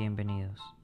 Bienvenidos.